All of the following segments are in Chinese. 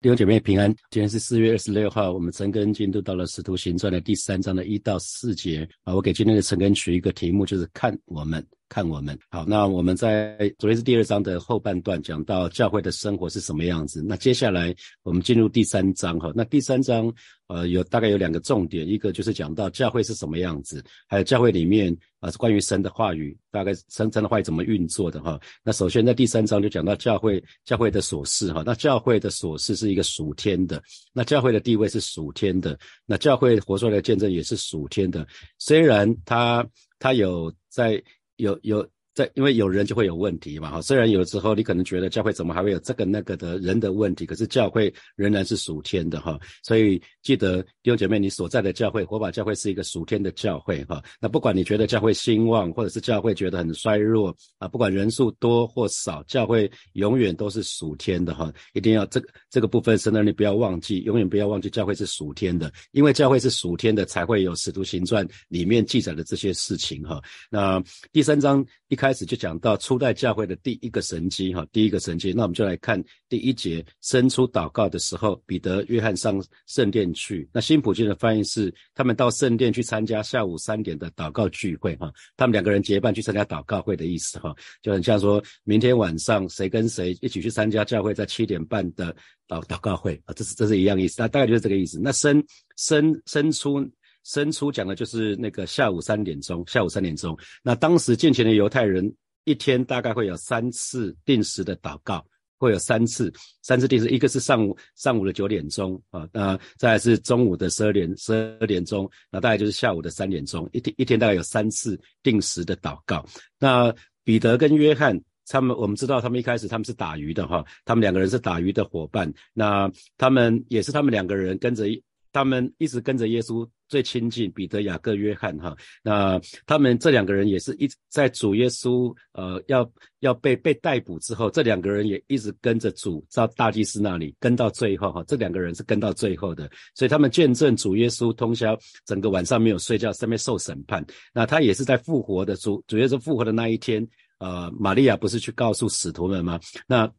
弟兄姐妹平安，今天是四月二十六号，我们陈根进度到了《使徒行传》的第三章的一到四节啊。我给今天的陈根取一个题目，就是看我们。看我们好，那我们在昨天是第二章的后半段讲到教会的生活是什么样子。那接下来我们进入第三章哈。那第三章呃有大概有两个重点，一个就是讲到教会是什么样子，还有教会里面啊是关于神的话语，大概神神的话语怎么运作的哈。那首先在第三章就讲到教会教会的琐事哈。那教会的琐事是一个属天的，那教会的地位是属天的，那教会活出来的见证也是属天的。虽然他他有在。有有。在，因为有人就会有问题嘛，哈。虽然有时候你可能觉得教会怎么还会有这个那个的人的问题，可是教会仍然是属天的，哈。所以记得弟兄姐妹，你所在的教会，火把教会是一个属天的教会，哈。那不管你觉得教会兴旺，或者是教会觉得很衰弱啊，不管人数多或少，教会永远都是属天的，哈。一定要这个这个部分，神的你不要忘记，永远不要忘记教会是属天的，因为教会是属天的，才会有使徒行传里面记载的这些事情，哈。那第三章一开。开始就讲到初代教会的第一个神迹，哈，第一个神迹。那我们就来看第一节，伸出祷告的时候，彼得、约翰上圣殿去。那新普京的翻译是，他们到圣殿去参加下午三点的祷告聚会，哈，他们两个人结伴去参加祷告会的意思，哈，就很像说明天晚上谁跟谁一起去参加教会在七点半的祷祷告会啊，这是这是一样意思，那大概就是这个意思。那伸伸伸出。伸出讲的就是那个下午三点钟，下午三点钟。那当时建前的犹太人一天大概会有三次定时的祷告，会有三次，三次定时，一个是上午上午的九点钟啊，那再是中午的十二点十二点钟，那大概就是下午的三点钟，一天一天大概有三次定时的祷告。那彼得跟约翰他们，我们知道他们一开始他们是打鱼的哈，他们两个人是打鱼的伙伴，那他们也是他们两个人跟着他们一直跟着耶稣。最亲近彼得、雅各、约翰，哈，那他们这两个人也是一在主耶稣，呃，要要被被逮捕之后，这两个人也一直跟着主到大祭司那里，跟到最后，哈，这两个人是跟到最后的，所以他们见证主耶稣通宵整个晚上没有睡觉，上面受审判。那他也是在复活的主主耶稣复活的那一天，呃，玛利亚不是去告诉使徒们吗？那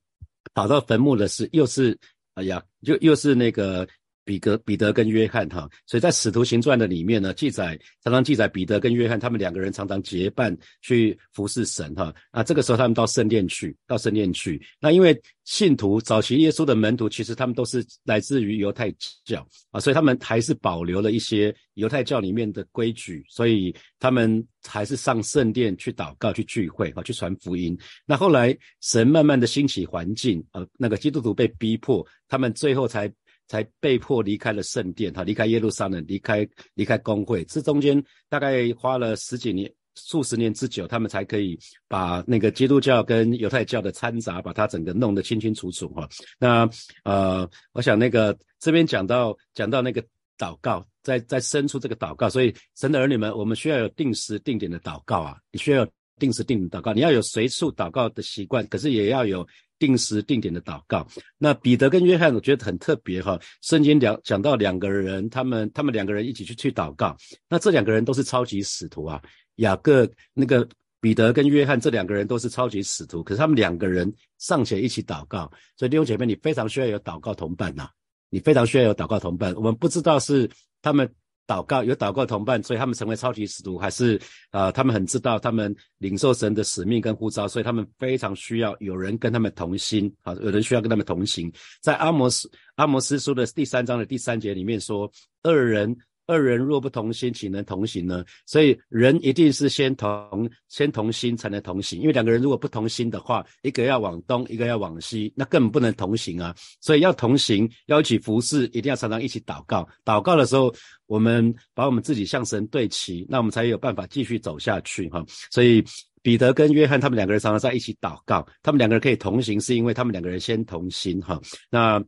跑到坟墓的是又是，哎呀，又又是那个。彼得、彼得跟约翰哈，所以在使徒行传的里面呢，记载常常记载彼得跟约翰他们两个人常常结伴去服侍神哈。那这个时候他们到圣殿去，到圣殿去。那因为信徒早期耶稣的门徒其实他们都是来自于犹太教啊，所以他们还是保留了一些犹太教里面的规矩，所以他们还是上圣殿去祷告、去聚会啊、去传福音。那后来神慢慢的兴起环境啊，那个基督徒被逼迫，他们最后才。才被迫离开了圣殿，哈，离开耶路撒冷，离开离开公会，这中间大概花了十几年、数十年之久，他们才可以把那个基督教跟犹太教的掺杂，把它整个弄得清清楚楚，哈。那呃，我想那个这边讲到讲到那个祷告，在在伸出这个祷告，所以神的儿女们，我们需要有定时定点的祷告啊，你需要定时定点祷告，你要有随处祷告的习惯，可是也要有。定时定点的祷告。那彼得跟约翰，我觉得很特别哈。圣经两讲到两个人，他们他们两个人一起去去祷告。那这两个人都是超级使徒啊。雅各那个彼得跟约翰这两个人都是超级使徒，可是他们两个人尚且一起祷告。所以弟兄姐妹，你非常需要有祷告同伴呐。你非常需要有祷告同伴。我们不知道是他们。祷告有祷告同伴，所以他们成为超级使徒，还是啊？他们很知道他们领受神的使命跟呼召，所以他们非常需要有人跟他们同心啊，有人需要跟他们同行。在阿摩斯阿摩斯书的第三章的第三节里面说，二人。二人若不同心，岂能同行呢？所以人一定是先同先同心才能同行，因为两个人如果不同心的话，一个要往东，一个要往西，那根本不能同行啊。所以要同行，要一起服侍，一定要常常一起祷告。祷告的时候，我们把我们自己向神对齐，那我们才有办法继续走下去哈。所以彼得跟约翰他们两个人常常在一起祷告，他们两个人可以同行，是因为他们两个人先同心哈。那。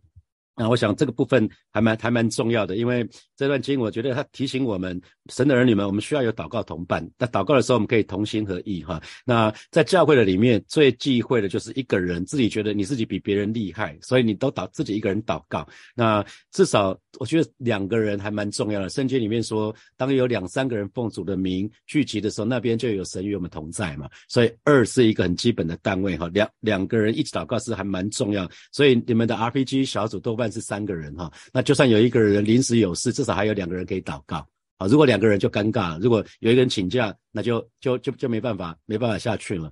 那我想这个部分还蛮还蛮重要的，因为这段经，我觉得他提醒我们，神的儿女们，我们需要有祷告同伴。那祷告的时候，我们可以同心合意哈。那在教会的里面，最忌讳的就是一个人自己觉得你自己比别人厉害，所以你都祷自己一个人祷告。那至少我觉得两个人还蛮重要的。圣经里面说，当有两三个人奉主的名聚集的时候，那边就有神与我们同在嘛。所以二是一个很基本的单位哈。两两个人一起祷告是还蛮重要。所以你们的 RPG 小组多半是三个人哈。那就算有一个人临时有事，至少还有两个人可以祷告啊。如果两个人就尴尬了，如果有一个人请假，那就就就就没办法没办法下去了。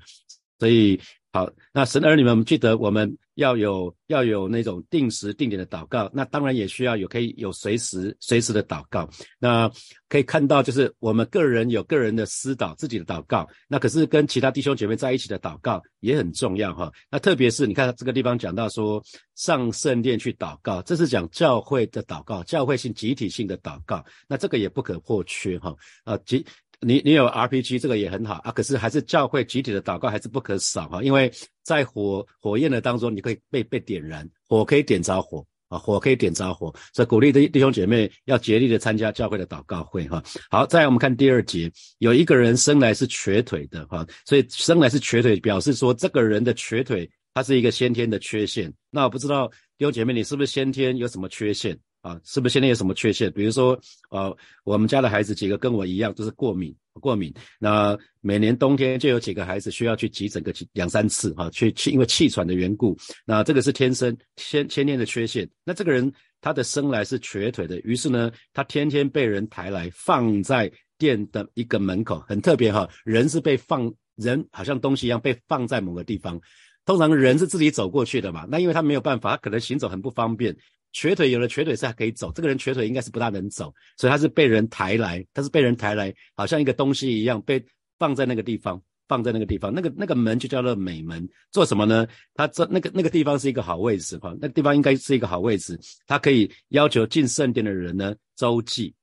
所以好，那神儿女们记得我们。要有要有那种定时定点的祷告，那当然也需要有可以有随时随时的祷告。那可以看到，就是我们个人有个人的私祷自己的祷告，那可是跟其他弟兄姐妹在一起的祷告也很重要哈。那特别是你看这个地方讲到说上圣殿去祷告，这是讲教会的祷告，教会性集体性的祷告，那这个也不可或缺哈啊集。你你有 RPG 这个也很好啊，可是还是教会集体的祷告还是不可少哈，因为在火火焰的当中，你可以被被点燃，火可以点着火啊，火可以点着火，所以鼓励的弟兄姐妹要竭力的参加教会的祷告会哈。好，再来我们看第二节，有一个人生来是瘸腿的哈，所以生来是瘸腿，表示说这个人的瘸腿他是一个先天的缺陷。那我不知道弟兄姐妹你是不是先天有什么缺陷？啊，是不是现在有什么缺陷？比如说，呃，我们家的孩子几个跟我一样都是过敏，过敏。那每年冬天就有几个孩子需要去急诊个两三次，哈，去气因为气喘的缘故。那这个是天生先先天的缺陷。那这个人他的生来是瘸腿的，于是呢，他天天被人抬来放在店的一个门口，很特别哈。人是被放，人好像东西一样被放在某个地方。通常人是自己走过去的嘛，那因为他没有办法，他可能行走很不方便。瘸腿有了瘸腿是还可以走，这个人瘸腿应该是不大能走，所以他是被人抬来，他是被人抬来，好像一个东西一样被放在那个地方，放在那个地方，那个那个门就叫做美门，做什么呢？他这那个那个地方是一个好位置哈，那个地方应该是一个好位置，他可以要求进圣殿的人呢周济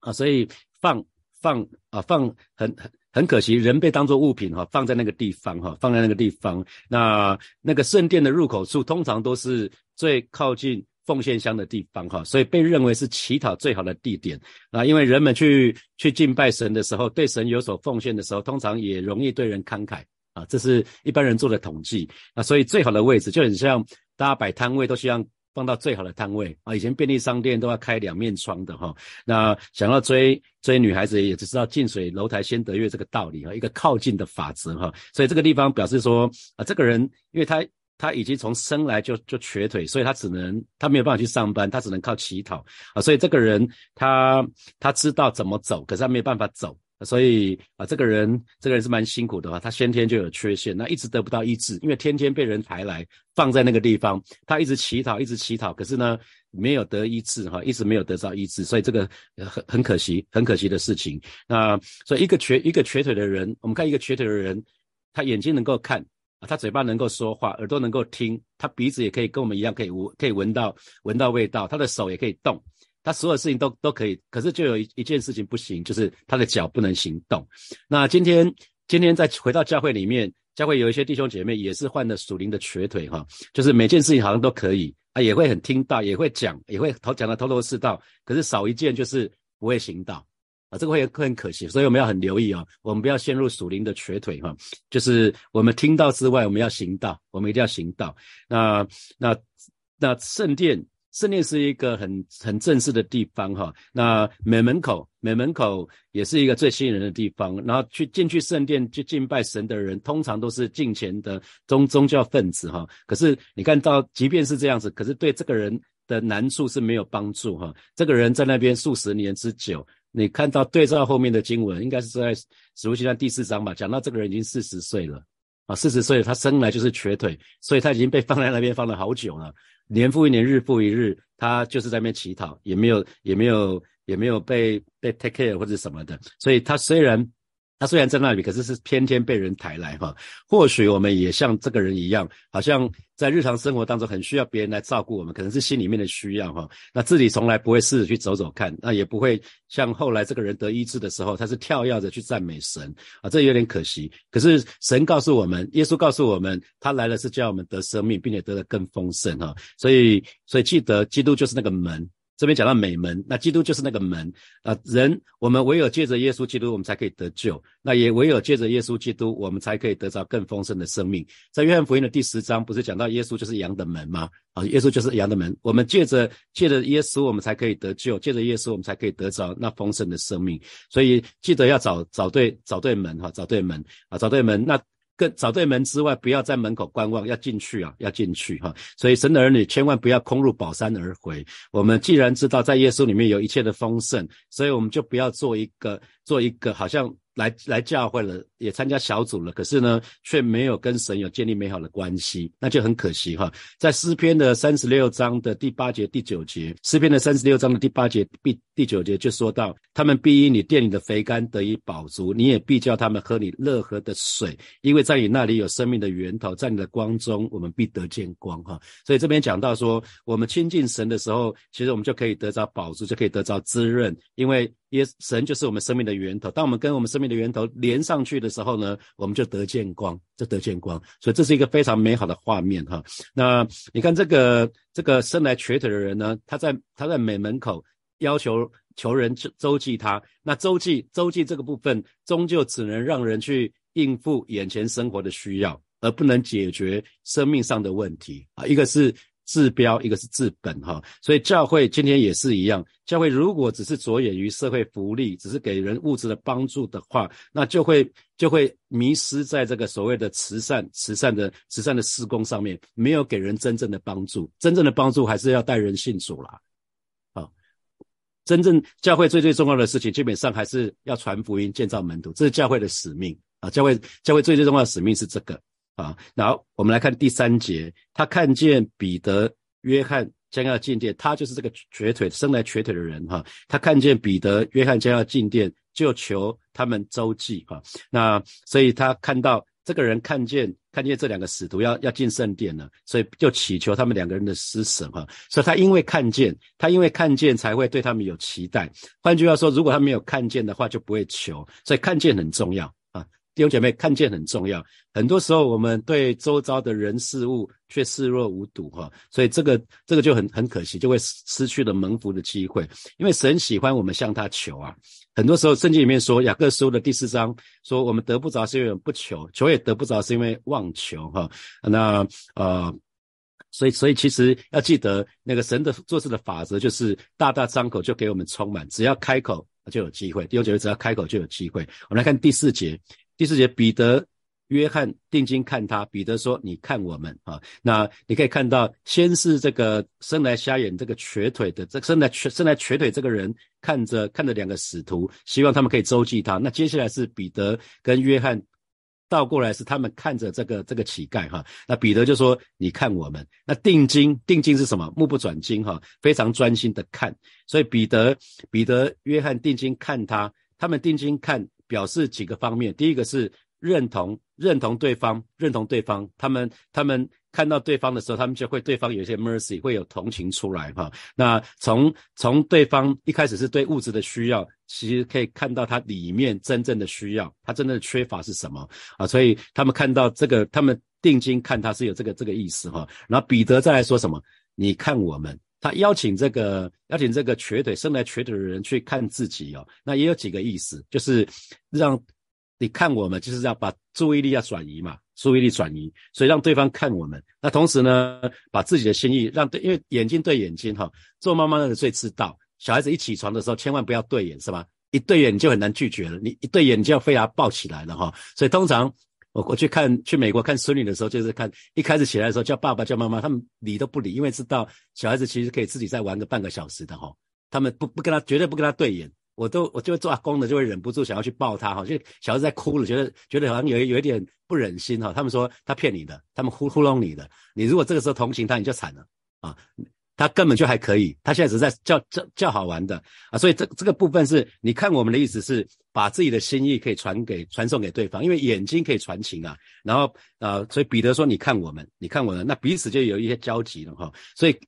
啊，所以放放啊放很很很可惜，人被当作物品哈，放在那个地方哈，放在那个地方，那那个圣殿的入口处通常都是最靠近。奉献箱的地方，哈，所以被认为是乞讨最好的地点啊。因为人们去去敬拜神的时候，对神有所奉献的时候，通常也容易对人慷慨啊。这是一般人做的统计啊。所以最好的位置就很像大家摆摊位都希望放到最好的摊位啊。以前便利商店都要开两面窗的哈。那想要追追女孩子，也只知道近水楼台先得月这个道理哈，一个靠近的法则哈。所以这个地方表示说啊，这个人因为他。他已经从生来就就瘸腿，所以他只能他没有办法去上班，他只能靠乞讨啊。所以这个人他他知道怎么走，可是他没有办法走，所以啊，这个人这个人是蛮辛苦的话，他先天就有缺陷，那一直得不到医治，因为天天被人抬来放在那个地方，他一直乞讨，一直乞讨，可是呢没有得医治哈，一直没有得到医治，所以这个很很可惜，很可惜的事情。那所以一个瘸一个瘸腿的人，我们看一个瘸腿的人，他眼睛能够看。啊，他嘴巴能够说话，耳朵能够听，他鼻子也可以跟我们一样，可以闻，可以闻到闻到味道。他的手也可以动，他所有事情都都可以。可是就有一一件事情不行，就是他的脚不能行动。那今天今天再回到教会里面，教会有一些弟兄姐妹也是患了属灵的瘸腿哈，就是每件事情好像都可以，啊，也会很听到，也会讲，也会头讲的头头是道，可是少一件就是不会行道。啊，这个会很可惜，所以我们要很留意啊，我们不要陷入属灵的瘸腿哈。就是我们听到之外，我们要行道，我们一定要行道。那那那圣殿，圣殿是一个很很正式的地方哈。那美门口，美门口也是一个最吸引人的地方。然后去进去圣殿去敬拜神的人，通常都是敬虔的宗宗教分子哈。可是你看到，即便是这样子，可是对这个人的难处是没有帮助哈。这个人在那边数十年之久。你看到对照后面的经文，应该是在《使徒行传》第四章吧？讲到这个人已经四十岁了啊，四十岁他生来就是瘸腿，所以他已经被放在那边放了好久了，年复一年，日复一日，他就是在那边乞讨，也没有，也没有，也没有被被 take care 或者什么的，所以他虽然。他虽然在那里，可是是天天被人抬来哈。或许我们也像这个人一样，好像在日常生活当中很需要别人来照顾我们，可能是心里面的需要哈。那自己从来不会试着去走走看，那也不会像后来这个人得医治的时候，他是跳跃着去赞美神啊，这有点可惜。可是神告诉我们，耶稣告诉我们，他来了是叫我们得生命，并且得的更丰盛哈。所以，所以记得基督就是那个门。这边讲到美门，那基督就是那个门啊。人，我们唯有借着耶稣基督，我们才可以得救。那也唯有借着耶稣基督，我们才可以得到更丰盛的生命。在约翰福音的第十章，不是讲到耶稣就是羊的门吗？啊，耶稣就是羊的门。我们借着借着耶稣，我们才可以得救；借着耶稣，我们才可以得着那丰盛的生命。所以记得要找找对找对门哈，找对门啊，找对门。那。跟找对门之外，不要在门口观望，要进去啊，要进去哈。所以神的儿女千万不要空入宝山而回。我们既然知道在耶稣里面有一切的丰盛，所以我们就不要做一个做一个好像。来来教会了，也参加小组了，可是呢，却没有跟神有建立美好的关系，那就很可惜哈。在诗篇的三十六章的第八节、第九节，诗篇的三十六章的第八节、第第九节就说到，他们必因你店里的肥甘得以饱足，你也必叫他们喝你乐河的水，因为在你那里有生命的源头，在你的光中，我们必得见光哈。所以这边讲到说，我们亲近神的时候，其实我们就可以得着饱足，就可以得着滋润，因为。耶神就是我们生命的源头，当我们跟我们生命的源头连上去的的时候呢，我们就得见光，就得见光。所以这是一个非常美好的画面哈。那你看这个这个生来瘸腿的人呢，他在他在美门口要求求人周济他，那周济周济这个部分，终究只能让人去应付眼前生活的需要，而不能解决生命上的问题啊。一个是。治标一个是治本哈，所以教会今天也是一样。教会如果只是着眼于社会福利，只是给人物质的帮助的话，那就会就会迷失在这个所谓的慈善、慈善的慈善的施工上面，没有给人真正的帮助。真正的帮助还是要带人信主啦。好，真正教会最最重要的事情，基本上还是要传福音、建造门徒，这是教会的使命啊。教会教会最最重要的使命是这个。啊，然后我们来看第三节，他看见彼得、约翰将要进殿，他就是这个瘸腿、生来瘸腿的人哈。他看见彼得、约翰将要进殿，就求他们周济哈。那所以他看到这个人看见看见这两个使徒要要进圣殿了，所以就祈求他们两个人的施舍哈。所以他因为看见，他因为看见才会对他们有期待。换句话说，如果他没有看见的话，就不会求。所以看见很重要。弟兄姐妹，看见很重要。很多时候，我们对周遭的人事物却视若无睹，哈，所以这个这个就很很可惜，就会失去了蒙福的机会。因为神喜欢我们向他求啊。很多时候，圣经里面说，雅各书的第四章说，我们得不着是因为不求，求也得不着是因为妄求，哈。那呃，所以所以其实要记得，那个神的做事的法则就是大大张口就给我们充满，只要开口就有机会。弟兄姐妹，只要开口就有机会。我们来看第四节。第四节，彼得、约翰定睛看他。彼得说：“你看我们啊。”那你可以看到，先是这个生来瞎眼、这个瘸腿的，这生来瘸、生来瘸腿这个人看着看着两个使徒，希望他们可以周济他。那接下来是彼得跟约翰倒过来，是他们看着这个这个乞丐哈。那彼得就说：“你看我们。”那定睛定睛是什么？目不转睛哈，非常专心的看。所以彼得、彼得、约翰定睛看他，他们定睛看。表示几个方面，第一个是认同，认同对方，认同对方。他们他们看到对方的时候，他们就会对方有一些 mercy，会有同情出来哈。那从从对方一开始是对物质的需要，其实可以看到他里面真正的需要，他真正的缺乏是什么啊？所以他们看到这个，他们定睛看他是有这个这个意思哈。然后彼得再来说什么？你看我们。他邀请这个邀请这个瘸腿生来瘸腿的人去看自己哦，那也有几个意思，就是让你看我们，就是要把注意力要转移嘛，注意力转移，所以让对方看我们。那同时呢，把自己的心意让对，因为眼睛对眼睛哈，做妈妈的最知道，小孩子一起床的时候千万不要对眼是吧？一对眼就很难拒绝了，你一对眼就要非要抱起来了哈，所以通常。我我去看去美国看孙女的时候，就是看一开始起来的时候叫爸爸叫妈妈，他们理都不理，因为知道小孩子其实可以自己再玩个半个小时的哈，他们不不跟他绝对不跟他对眼，我都我就会做阿公的就会忍不住想要去抱他哈，就小孩子在哭了，觉得觉得好像有有一点不忍心哈，他们说他骗你的，他们糊糊弄你的，你如果这个时候同情他，你就惨了啊。他根本就还可以，他现在只在叫叫叫好玩的啊，所以这这个部分是你看我们的意思是把自己的心意可以传给传送给对方，因为眼睛可以传情啊。然后啊，所以彼得说：“你看我们，你看我们，那彼此就有一些交集了哈。”所以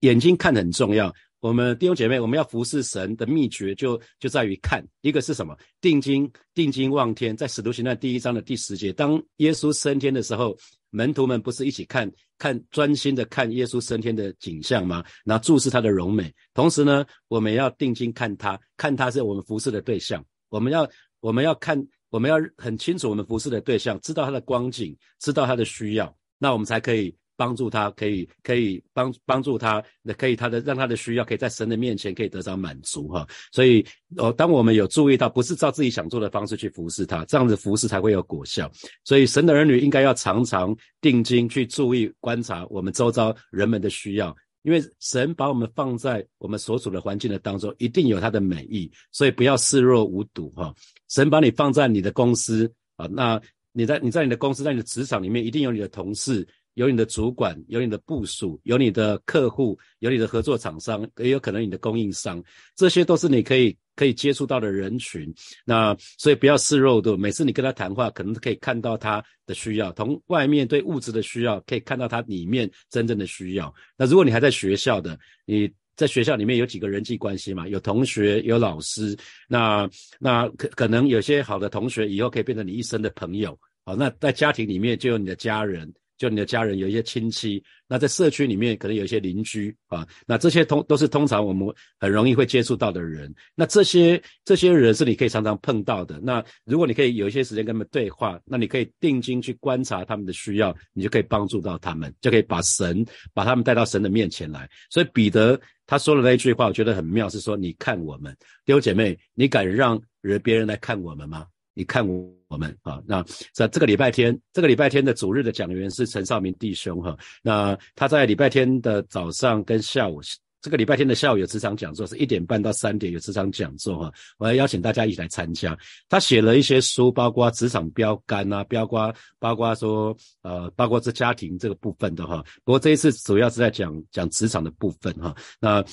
眼睛看很重要。我们弟兄姐妹，我们要服侍神的秘诀就就在于看，一个是什么？定睛定睛望天，在使徒行传第一章的第十节，当耶稣升天的时候。门徒们不是一起看看专心的看耶稣升天的景象吗？然后注视他的容美，同时呢，我们要定睛看他，看他是我们服侍的对象，我们要我们要看，我们要很清楚我们服侍的对象，知道他的光景，知道他的需要，那我们才可以。帮助他，可以可以帮帮助他，可以他的让他的需要可以在神的面前可以得到满足哈。所以哦，当我们有注意到，不是照自己想做的方式去服侍他，这样子服侍才会有果效。所以神的儿女应该要常常定睛去注意观察我们周遭人们的需要，因为神把我们放在我们所处的环境的当中，一定有他的美意，所以不要视若无睹哈。神把你放在你的公司啊，那你在你在你的公司，在你的职场里面，一定有你的同事。有你的主管，有你的部署，有你的客户，有你的合作厂商，也有可能你的供应商，这些都是你可以可以接触到的人群。那所以不要示弱的，每次你跟他谈话，可能可以看到他的需要，从外面对物质的需要，可以看到他里面真正的需要。那如果你还在学校的，你在学校里面有几个人际关系嘛？有同学，有老师，那那可可能有些好的同学以后可以变成你一生的朋友。好，那在家庭里面就有你的家人。就你的家人有一些亲戚，那在社区里面可能有一些邻居啊，那这些通都是通常我们很容易会接触到的人。那这些这些人是你可以常常碰到的。那如果你可以有一些时间跟他们对话，那你可以定睛去观察他们的需要，你就可以帮助到他们，就可以把神把他们带到神的面前来。所以彼得他说的那一句话，我觉得很妙，是说你看我们弟兄姐妹，你敢让人别人来看我们吗？你看我我们啊，那在这个礼拜天，这个礼拜天的主日的讲员是陈少明弟兄哈。那他在礼拜天的早上跟下午，这个礼拜天的下午有职场讲座，是一点半到三点有职场讲座哈。我要邀请大家一起来参加。他写了一些书，包括职场标杆啊，包括包括说呃，包括这家庭这个部分的哈。不过这一次主要是在讲讲职场的部分哈。那。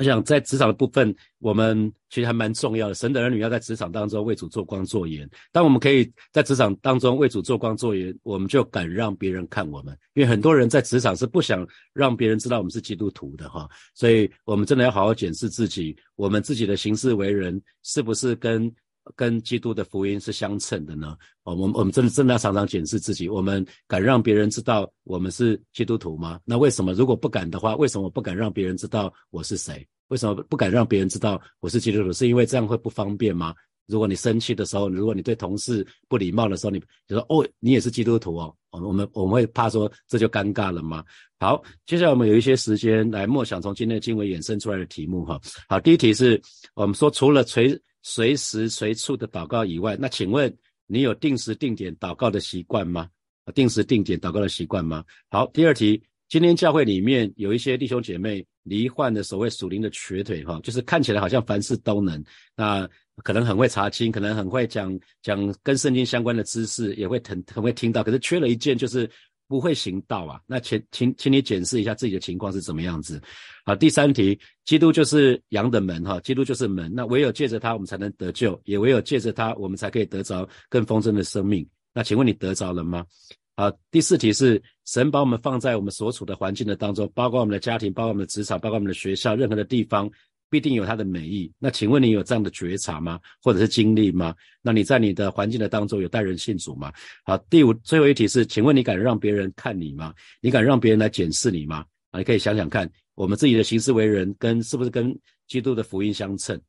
我想在职场的部分，我们其实还蛮重要的。神的儿女要在职场当中为主做光做盐。当我们可以在职场当中为主做光做盐，我们就敢让别人看我们。因为很多人在职场是不想让别人知道我们是基督徒的哈，所以我们真的要好好检视自己，我们自己的行事为人是不是跟跟基督的福音是相称的呢？我们我们真的真的要常常检视自己，我们敢让别人知道我们是基督徒吗？那为什么如果不敢的话，为什么不敢让别人知道我是谁？为什么不敢让别人知道我是基督徒？是因为这样会不方便吗？如果你生气的时候，如果你对同事不礼貌的时候，你就说哦，你也是基督徒哦。我们我们会怕说这就尴尬了吗？好，接下来我们有一些时间来默想从今天的经文衍生出来的题目哈。好，第一题是我们说除了垂随时随处的祷告以外，那请问你有定时定点祷告的习惯吗？定时定点祷告的习惯吗？好，第二题，今天教会里面有一些弟兄姐妹。罹患的所谓属灵的瘸腿，哈，就是看起来好像凡事都能，那可能很会查经，可能很会讲讲跟圣经相关的知识，也会很很会听到，可是缺了一件，就是不会行道啊。那请请请你检视一下自己的情况是怎么样子。好，第三题，基督就是羊的门，哈，基督就是门，那唯有借着他，我们才能得救，也唯有借着他，我们才可以得着更丰盛的生命。那请问你得着了吗？好，第四题是神把我们放在我们所处的环境的当中，包括我们的家庭，包括我们的职场，包括我们的学校，任何的地方必定有它的美意。那请问你有这样的觉察吗？或者是经历吗？那你在你的环境的当中有带人信主吗？好，第五最后一题是，请问你敢让别人看你吗？你敢让别人来检视你吗？啊，你可以想想看，我们自己的行事为人跟是不是跟基督的福音相称？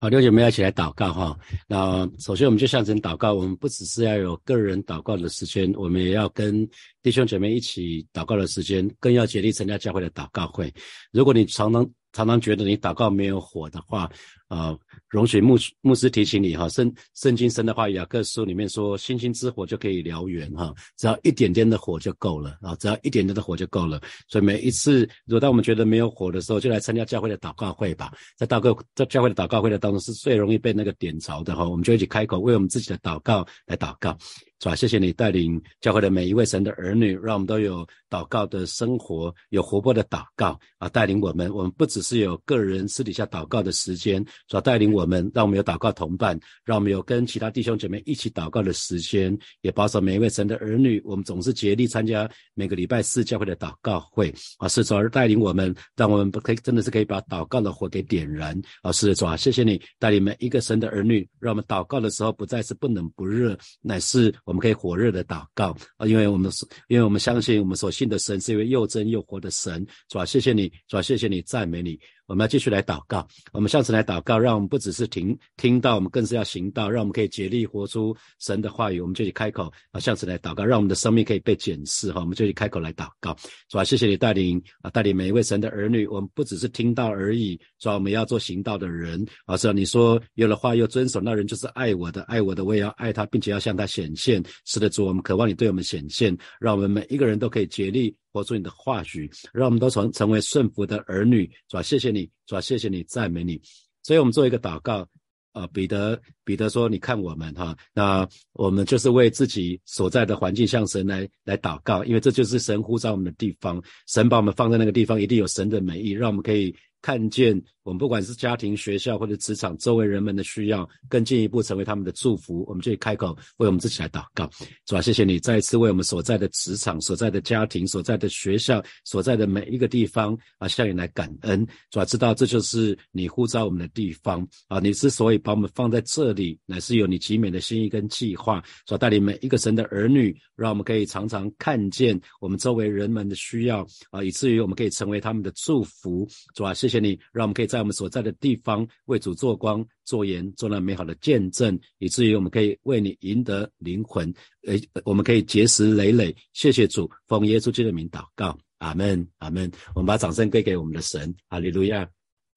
好，六姐妹要一起来祷告哈。那首先我们就向神祷告，我们不只是要有个人祷告的时间，我们也要跟弟兄姐妹一起祷告的时间，更要竭力参加教会的祷告会。如果你常常常常觉得你祷告没有火的话，啊，容许牧牧师提醒你哈，圣圣经神的话，雅各书里面说，星星之火就可以燎原哈，只要一点点的火就够了啊，只要一点点的火就够了。所以每一次，如果当我们觉得没有火的时候，就来参加教会的祷告会吧。在祷告在教会的祷告会的当中，是最容易被那个点着的哈。我们就一起开口为我们自己的祷告来祷告。是吧？谢谢你带领教会的每一位神的儿女，让我们都有祷告的生活，有活泼的祷告啊！带领我们，我们不只是有个人私底下祷告的时间，主要带领我们，让我们有祷告同伴，让我们有跟其他弟兄姐妹一起祷告的时间，也保守每一位神的儿女，我们总是竭力参加每个礼拜四教会的祷告会啊，是主而带领我们，让我们可以真的是可以把祷告的火给点燃啊，是主啊，谢谢你带领每一个神的儿女，让我们祷告的时候不再是不冷不热，乃是我我们可以火热的祷告啊，因为我们是，因为我们相信我们所信的神是一位又真又活的神，主啊，谢谢你，主啊，谢谢你，赞美你。我们要继续来祷告，我们下次来祷告，让我们不只是听听到，我们更是要行道，让我们可以竭力活出神的话语。我们就去开口啊，下次来祷告，让我们的生命可以被检视哈。我们就去开口来祷告，主啊，谢谢你带领啊，带领每一位神的儿女。我们不只是听到而已，主啊，我们要做行道的人啊。是啊，你说有了话又遵守，那人就是爱我的，爱我的我也要爱他，并且要向他显现。是的，主，我们渴望你对我们显现，让我们每一个人都可以竭力。活出你的话语，让我们都成成为顺服的儿女，主啊，谢谢你，主啊，谢谢你，赞美你。所以，我们做一个祷告，啊，彼得，彼得说：“你看我们哈，那我们就是为自己所在的环境向神来来祷告，因为这就是神呼召我们的地方，神把我们放在那个地方，一定有神的美意，让我们可以。”看见我们不管是家庭、学校或者职场周围人们的需要，更进一步成为他们的祝福，我们就开口为我们自己来祷告，主啊，谢谢你再一次为我们所在的职场、所在的家庭、所在的学校、所在的每一个地方啊，向你来感恩。主啊，知道这就是你呼召我们的地方啊，你之所以把我们放在这里，乃是有你极美的心意跟计划，主啊带领每一个神的儿女，让我们可以常常看见我们周围人们的需要啊，以至于我们可以成为他们的祝福。主啊，谢谢。谢你，让我们可以在我们所在的地方为主做光、做盐、做那美好的见证，以至于我们可以为你赢得灵魂，诶，我们可以结识累累。谢谢主，奉耶稣基督的名祷告，阿门，阿门。我们把掌声归给我们的神，哈利路亚。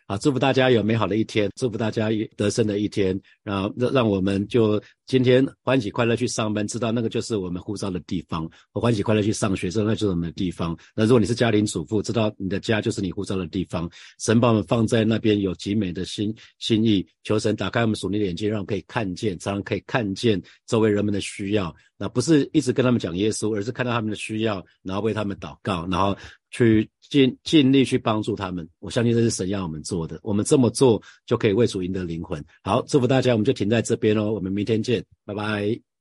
啊，祝福大家有美好的一天，祝福大家得胜的一天，然后让让我们就今天欢喜快乐去上班，知道那个就是我们护照的地方；我欢喜快乐去上学，知道那就是我们的地方。那如果你是家庭主妇，知道你的家就是你护照的地方。神把我们放在那边，有极美的心心意。求神打开我们属灵的眼睛，让我们可以看见，常常可以看见周围人们的需要。那不是一直跟他们讲耶稣，而是看到他们的需要，然后为他们祷告，然后。去尽尽力去帮助他们，我相信这是神要我们做的。我们这么做就可以为主赢得灵魂。好，祝福大家，我们就停在这边喽。我们明天见，拜拜。